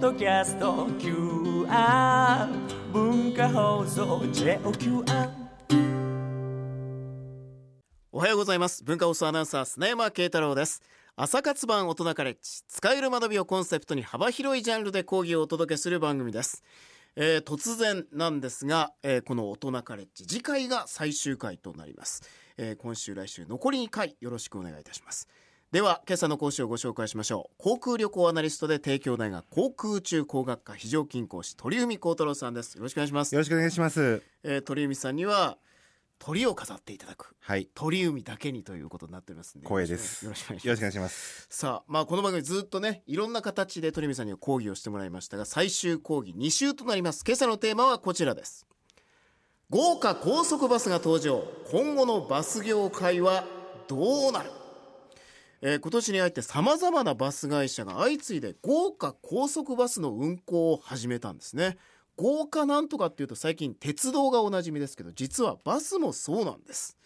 ドキャスト QR 文化放送 JOQR おはようございます。文化放送アナウンサー砂山慶太郎です。朝活版大人カレッジ使える学びをコンセプトに幅広いジャンルで講義をお届けする番組です、えー突然なんですが、えーこの大人カレッジ次回が最終回となります、えー今週来週残り2回よろしくお願いいたします。では今朝の講師をご紹介しましょう。航空旅行アナリストで帝京大学航空宇宙工学科非常勤講師鳥海幸太郎さんです。よろしくお願いします。よろしくお願いします。えー鳥海さんには鳥を飾っていただく。はい。鳥海だけにということになっております光栄です。よろしくお願いします。よろしくお願いします。さあまあこの番組ずっとねいろんな形で鳥海さんには講義をしてもらいましたが最終講義2週となります。今朝のテーマはこちらです。豪華高速バスが登場。今後のバス業界はどうなるえー今年に入ってさまざまなバス会社が相次いで豪華高速バスの運行を始めたんですね。豪華なんとかっていうと最近鉄道がおなじみですけど実はバスもそうなんです。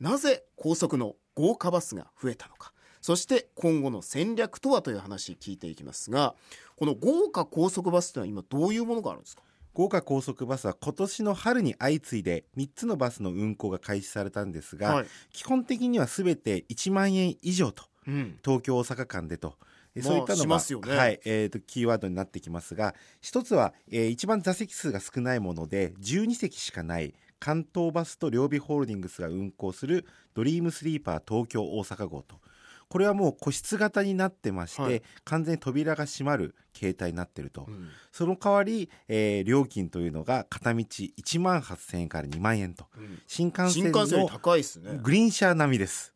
なぜ高速の豪華バスが増えたのか。そして今後の戦略とはという話聞いていきますがこの豪華高速バスというのは今どういうものがあるんですか？豪華高速バスは今年の春に相次いで3つのバスの運行が開始されたんですが、はい。基本的には全て1万円以上とうん。東京大阪間でと。そういったのが、ね。はい。えー、とキーワードになってきますが一つは、えー一番座席数が少ないもので12席しかない関東バスと両備ホールディングスが運行するドリームスリーパー東京大阪号と。これはもう個室型になってまして、はい。完全に扉が閉まる形態になっていると、うん。その代わり、えー料金というのが片道1万8000円から2万円と。新幹線新幹線の高いですね。グリーン車並みです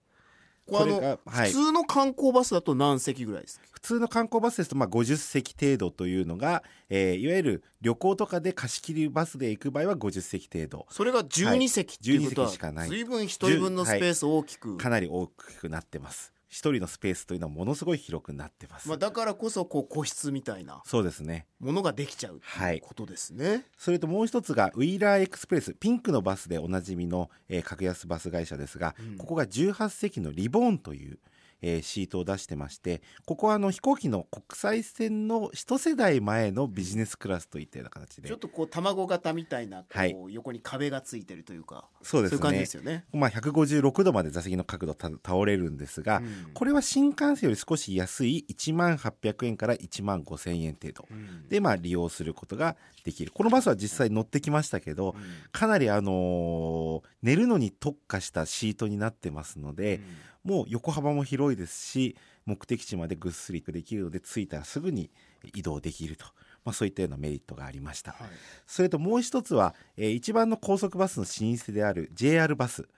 これがはい。普通の観光バスだと何席ぐらいですか普通の観光バスですとまあ50席程度というのが、えーいわゆる旅行とかで貸し切りバスで行く場合は50席程度。それが12席っていうことは、12席しかない。随分一人分のスペースを大きく、かなり大きくなってます一人のスペースというのはものすごい広くなってます、まあ、だからこそこう個室みたいなそうですね。ものができちゃうってはい。いうことですね、それともう一つがウィーラーエクスプレスピンクのバスでおなじみの、えー格安バス会社ですが、うん。ここが18席のリボーンという、えーシートを出してましてここはあの飛行機の国際線の一世代前のビジネスクラスといったような形でちょっとこう卵型みたいなこう、はい。横に壁がついてるというかそうですいう感じねですよね。まあ、156度まで座席の角度た倒れるんですが、うん。これは新幹線より少し安い1万800円から1万5000円程度。うん。で、まあ、利用することができる。このバスは実際乗ってきましたけど、うん。かなりあのー寝るのに特化したシートになってますので、もう横幅も広いですし目的地までぐっすりできるので着いたらすぐに移動できると、まあ、そういったようなメリットがありました、はい。それともう一つは、えー一番の高速バスの老舗である JR バス、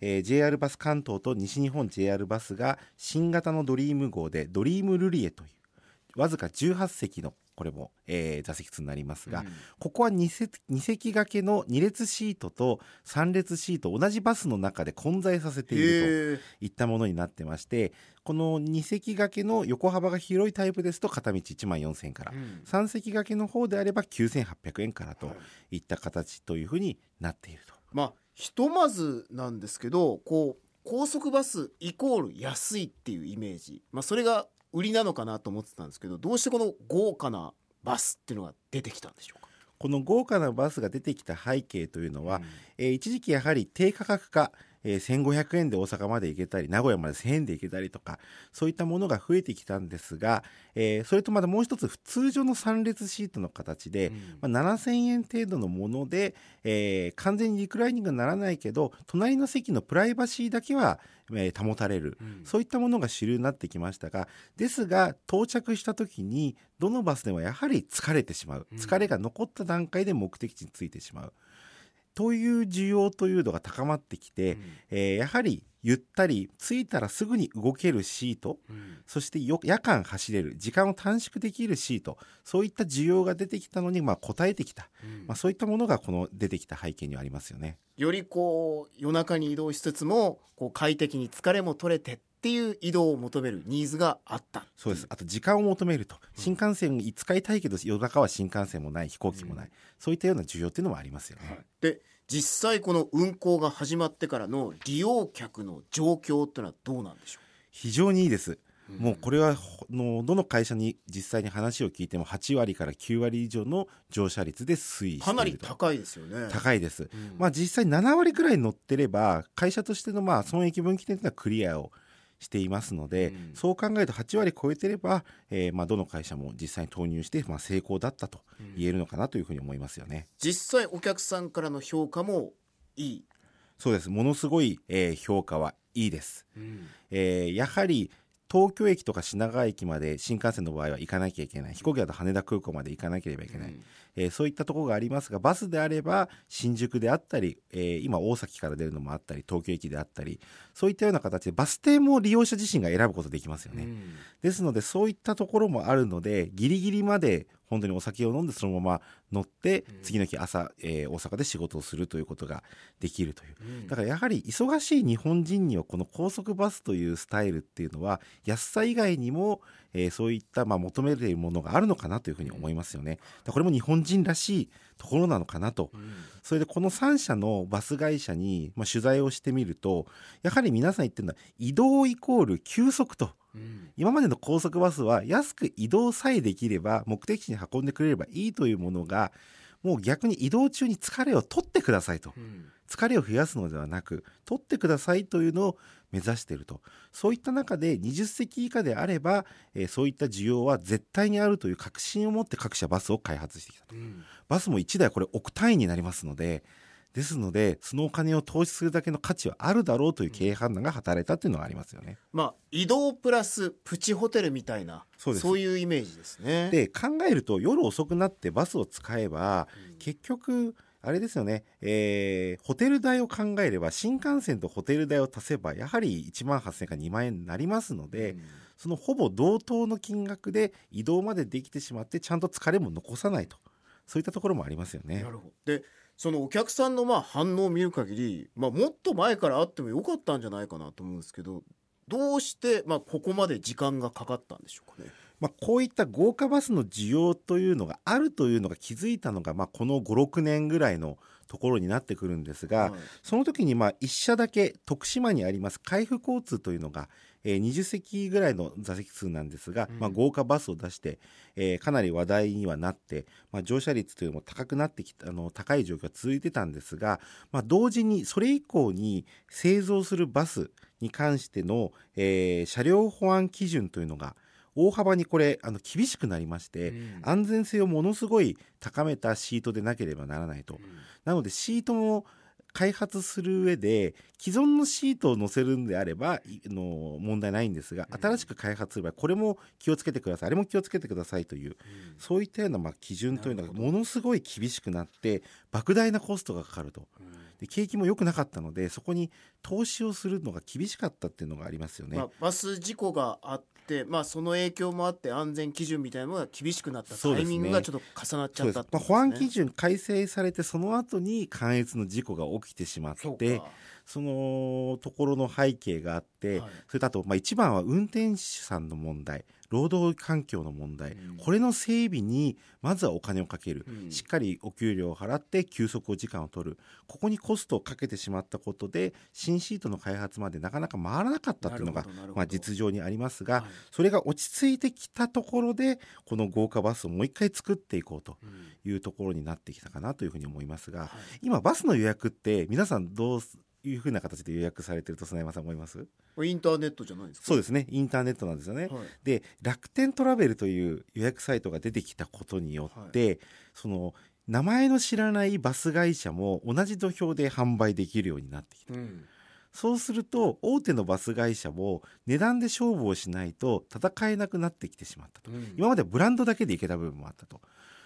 えー JR バス関東と西日本 JR バスが新型のドリーム号でドリームルリエというわずか18席のこれも、えー座席数になりますが、うん。ここは 2, 席2席掛けの2列シートと3列シート同じバスの中で混在させているといったものになってましてこの2席掛けの横幅が広いタイプですと片道1万4000円から、うん。3席掛けの方であれば9800円からとはい。いった形というふうになっていると。まあひとまずなんですけどこう高速バスイコール安いっていうイメージ、まあ、それが売りなのかなと思ってたんですけどどうしてこの豪華なバスっていうのが出てきたんでしょうか、この豪華なバスが出てきた背景というのは、うん。えー一時期やはり低価格化、えー1500円で大阪まで行けたり名古屋まで1000円で行けたりとかそういったものが増えてきたんですが、えーそれとまたもう一つ通常の3列シートの形で、まあ、7000円程度のもので、えー完全にリクライニングにならないけど隣の席のプライバシーだけは、えー保たれる、うん。そういったものが主流になってきましたがですが到着した時にどのバスでもやはり疲れてしまう。うん疲れが残った段階で目的地に着いてしまう。という需要というのが高まってきて、うん。えーやはりゆったり着いたらすぐに動けるシートうん。そしてよ夜間走れる時間を短縮できるシートそういった需要が出てきたのに、まあ、応えてきた、うん。まあ、そういったものがこの出てきた背景にはありますよね。よりこう夜中に移動しつつもこう快適に疲れも取れてっていう移動を求めるニーズがあった。そうです。あと時間を求めると。新幹線に使いたいけど夜中は新幹線もない飛行機もない、うん。そういったような需要っていうのもありますよね。で実際この運行が始まってからの利用客の状況ってのはどうなんでしょ非常にいいです。う、もうこれはほのどの会社に実際に話を聞いても8割から9割以上の乗車率で推移していると。かなり高いですよね。高いです、うん。まあ実際7割くらい乗ってれば会社としてのまあ損益分岐点というのはクリアをしていますので、うん。そう考えると8割超えてれば、えーまあどの会社も実際に投入してまあ成功だったと言えるのかなというふうに思いますよね。実際お客さんからの評価もいい、そうです。ものすごい、えー評価はいいです。えーやはり東京駅とか品川駅まで新幹線の場合は行かなきゃいけない。飛行機だと羽田空港まで行かなければいけない、えーそういったところがありますがバスであれば新宿であったり、えー今大崎から出るのもあったり東京駅であったりそういったような形でバス停も利用者自身が選ぶことできますよね、ですのでそういったところもあるのでギリギリまで本当にお酒を飲んでそのまま乗ってうん次の日朝、えー大阪で仕事をするということができるといううんだからやはり忙しい日本人にはこの高速バスというスタイルっていうのは安さ以外にも、えーそういったまあ求めているものがあるのかなというふうに思いますよね。これも日本人らしいところなのかなと。うんそれでこの3社のバス会社にまあ取材をしてみるとやはり皆さん言ってるのは移動イコール休息と。うん。今までの高速バスは安く移動さえできれば目的地に運んでくれればいいというものがもう逆に移動中に疲れを取ってくださいと。うん。疲れを増やすのではなく取ってくださいというのを目指していると。そういった中で20席以下であれば、えーそういった需要は絶対にあるという確信を持って各社バスを開発してきたと。うん。バスも1台これ億単位になりますのでですのでそのお金を投資するだけの価値はあるだろうという経営判断が働いたというのがありますよね。まあ移動プラスプチホテルみたいなそうです。いうイメージですね。で考えると夜遅くなってバスを使えばうん。結局あれですよね、えーホテル代を考えれば新幹線とホテル代を足せばやはり1万8000円から2万円になりますので、うん。そのほぼ同等の金額で移動までできてしまってちゃんと疲れも残さないと。そういったところもありますよね。な。るほど。でそのお客さんのまあ反応を見る限り、まあ、もっと前からあってもよかったんじゃないかなと思うんですけどどうして、まあ、ここまで時間がかかったんでしょうかね？まあ、こういった豪華バスの需要というのがあるというのが気づいたのが、まあ、この56年ぐらいのところになってくるんですが、はいその時にまあ1社だけ徳島にあります海部交通というのが、えー20席ぐらいの座席数なんですが、うん。まあ、豪華バスを出して、えーかなり話題にはなって、まあ、乗車率というのも高くなってきたあの高い状況が続いてたんですが、まあ、同時にそれ以降に製造するバスに関しての、えー車両保安基準というのが大幅にこれあの厳しくなりまして、うん。安全性をものすごい高めたシートでなければならないと。なのでシートも開発する上で既存のシートを載せるんであればの問題ないんですがうん。新しく開発すればこれも気をつけてください。あれも気をつけてくださいというそういったようなまあ基準というのがものすごい厳しくなって莫大なコストがかかると。で景気も良くなかったのでそこに投資をするのが厳しかったっていうのがありますよね。まあ、バス事故があって、まあ、その影響もあって安全基準みたいなのが厳しくなったタイミングがちょっと重なっちゃったってことですね。保安基準改正されてその後に関越の事故が起きてしまってか。そのところの背景があって、はい。それとあと、まあ、一番は運転手さんの問題労働環境の問題、うん。これの整備にまずはお金をかける、うん。しっかりお給料を払って休息を時間を取る。ここにコストをかけてしまったことで新シートの開発までなかなか回らなかったっていうのがまあ、実情にありますが、はい。それが落ち着いてきたところでこの豪華バスをもう一回作っていこうとうん。いうところになってきたかなというふうに思いますが、はい。今バスの予約って皆さんどういうふうな形で予約されてると砂山さん思います？インターネットじゃないですか？そうですね。インターネットなんですよね、はい。で楽天トラベルという予約サイトが出てきたことによって、その名前の知らないバス会社も同じ土俵で販売できるようになってきた。うん。そうすると大手のバス会社も値段で勝負をしないと戦えなくなってきてしまったと。うん。今まではブランドだけでいけた部分もあったと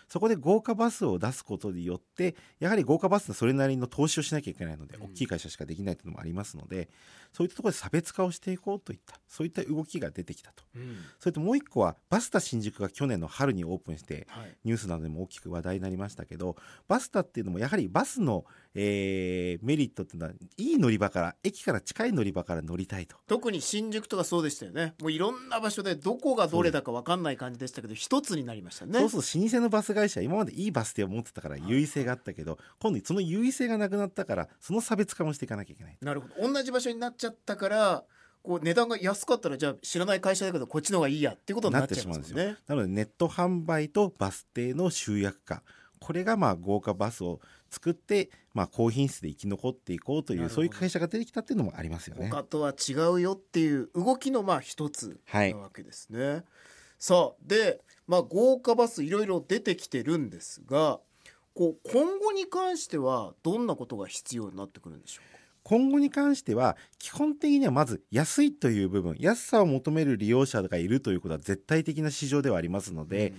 そこで豪華バスを出すことによってやはり豪華バスはそれなりの投資をしなきゃいけないので、うん。大きい会社しかできないというのもありますのでそういったところで差別化をしていこうといったそういった動きが出てきたと。うん。それともう一個はバスタ新宿が去年の春にオープンしてはい。ニュースなどでも大きく話題になりましたけどバスタっていうのもやはりバスの、えーメリットっていうのはいい乗り場から駅から近い乗り場から乗りたいと。特に新宿とかそうでしたよね。もういろんな場所でどこがどれだか分かんない感じでしたけど一つになりましたね。そうすると老舗のバス会社は今までいいバス停を持ってたから優位性があったけど、今度その優位性がなくなったからその差別化もしていかなきゃいけない。なるほど同じ場所になっちゃったからこう値段が安かったらじゃあ知らない会社だけどこっちの方がいいやっていうことになっちゃいますもんね。なのでネット販売とバス停の集約化。これがまあ豪華バスを作って、まあ、高品質で生き残っていこうというそういう会社が出てきたっていうのもありますよね。他とは違うよっていう動きのまあ一つはいなわけですね。さあで、まあ、豪華バスいろいろ出てきてるんですがこう今後に関してはどんなことが必要になってくるんでしょうか？今後に関しては基本的にはまず安いという部分安さを求める利用者がいるということは絶対的な市場ではありますので、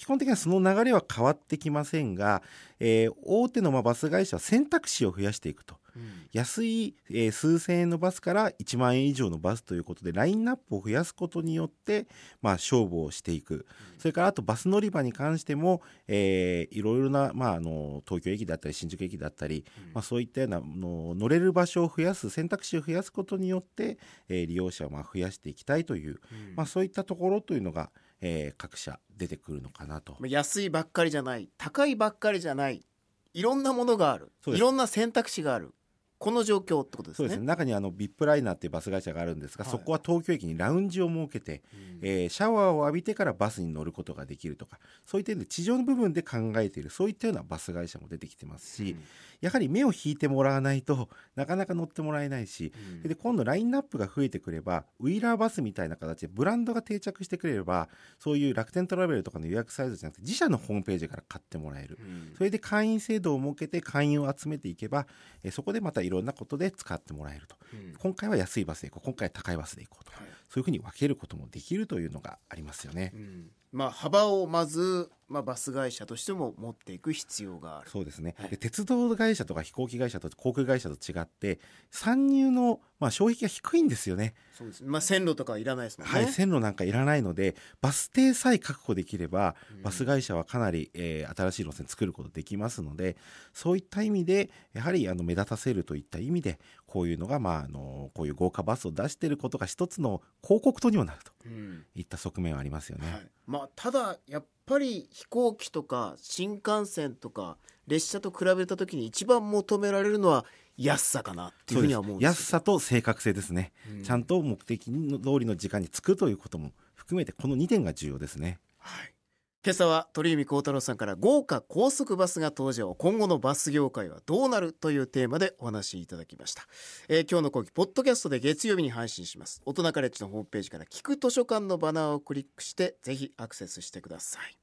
基本的にはその流れは変わってきませんが、えー大手のまあバス会社は選択肢を増やしていくと。うん。安い、えー数千円のバスから1万円以上のバスということでラインナップを増やすことによって、まあ、勝負をしていく、それからあとバス乗り場に関しても、えーいろいろな、まあ、あの東京駅だったり新宿駅だったり、まあ、そういったようなあの乗れる場所を増やす選択肢を増やすことによって、えー利用者をまあ増やしていきたいという、うん。まあ、そういったところというのが、えー各社出てくるのかなと。まあ安いばっかりじゃない高いばっかりじゃないいろんなものがある。いろんな選択肢があるこの状況ってことですね。そうです。ね中にあのビップライナーっていうバス会社があるんですが、はい。そこは東京駅にラウンジを設けて、うん。えーシャワーを浴びてからバスに乗ることができるとかそういった点で地上の部分で考えているそういったようなバス会社も出てきてますし、やはり目を引いてもらわないとなかなか乗ってもらえないし、うん。で今度ラインナップが増えてくればウィーラーバスみたいな形でブランドが定着してくれればそういう楽天トラベルとかの予約サイトじゃなくて自社のホームページから買ってもらえる。うん。それで会員制度を設けて会員を集めていけば、えーそこでまたいろんなことで使ってもらえると。うん今回は安いバスで行こう、今回は高いバスで行こうと。はいそういうふうに分けることもできるというのがありますよね。うんまあ幅をまず、まあ、バス会社としても持っていく必要がある。そうですね、はいで鉄道会社とか飛行機会社と航空会社と違って参入の、まあ、障壁が低いんですよねそうです。まあ線路とかはいらないですもんね。はい、線路なんかいらないのでバス停さえ確保できればうんバス会社はかなり、えー新しい路線作ることできますのでそういった意味でやはりあの目立たせるといった意味でこういうのが、まあ、あのこういう豪華バスを出していることが一つの広告塔にもなるとうんいった側面はありますよね。はい、まあただやっぱり飛行機とか新幹線とか列車と比べた時に一番求められるのは安さかなっていうふうには思うんです安さと正確性ですね、うん。ちゃんと目的の通りの時間に着くということも含めてこの2点が重要ですね。はい、今朝は鳥海幸太郎さんから豪華高速バスが登場。今後のバス業界はどうなるというテーマでお話しいただきました、えー今日の講義ポッドキャストで月曜日に配信します。大人カレッジのホームページから聞く図書館のバナーをクリックしてぜひアクセスしてください。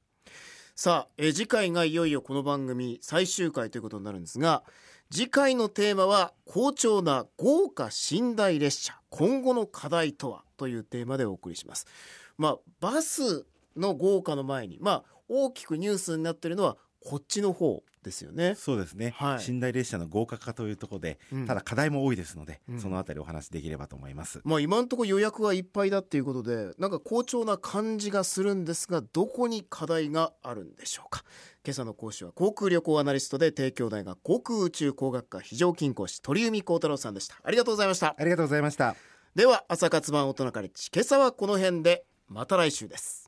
さあ、えー次回がいよいよこの番組最終回ということになるんですが次回のテーマは好調な豪華寝台列車。今後の課題とはというテーマでお送りします。まあバスの豪華の前にまあ大きくニュースになっているのはこっちの方ですよね。そうですね、はい。寝台列車の豪華化というところで、うん。ただ課題も多いですので、うん。そのあたりお話しできればと思います、まあ今のところ予約がいっぱいだっていうことでなんか好調な感じがするんですがどこに課題があるんでしょうか。今朝の講師は航空旅行アナリストで帝京大学航空宇宙工学科非常勤講師鳥海幸太郎さんでした。ありがとうございました。ありがとうございました。では朝活版大人カレッジ今朝はこの辺でまた来週です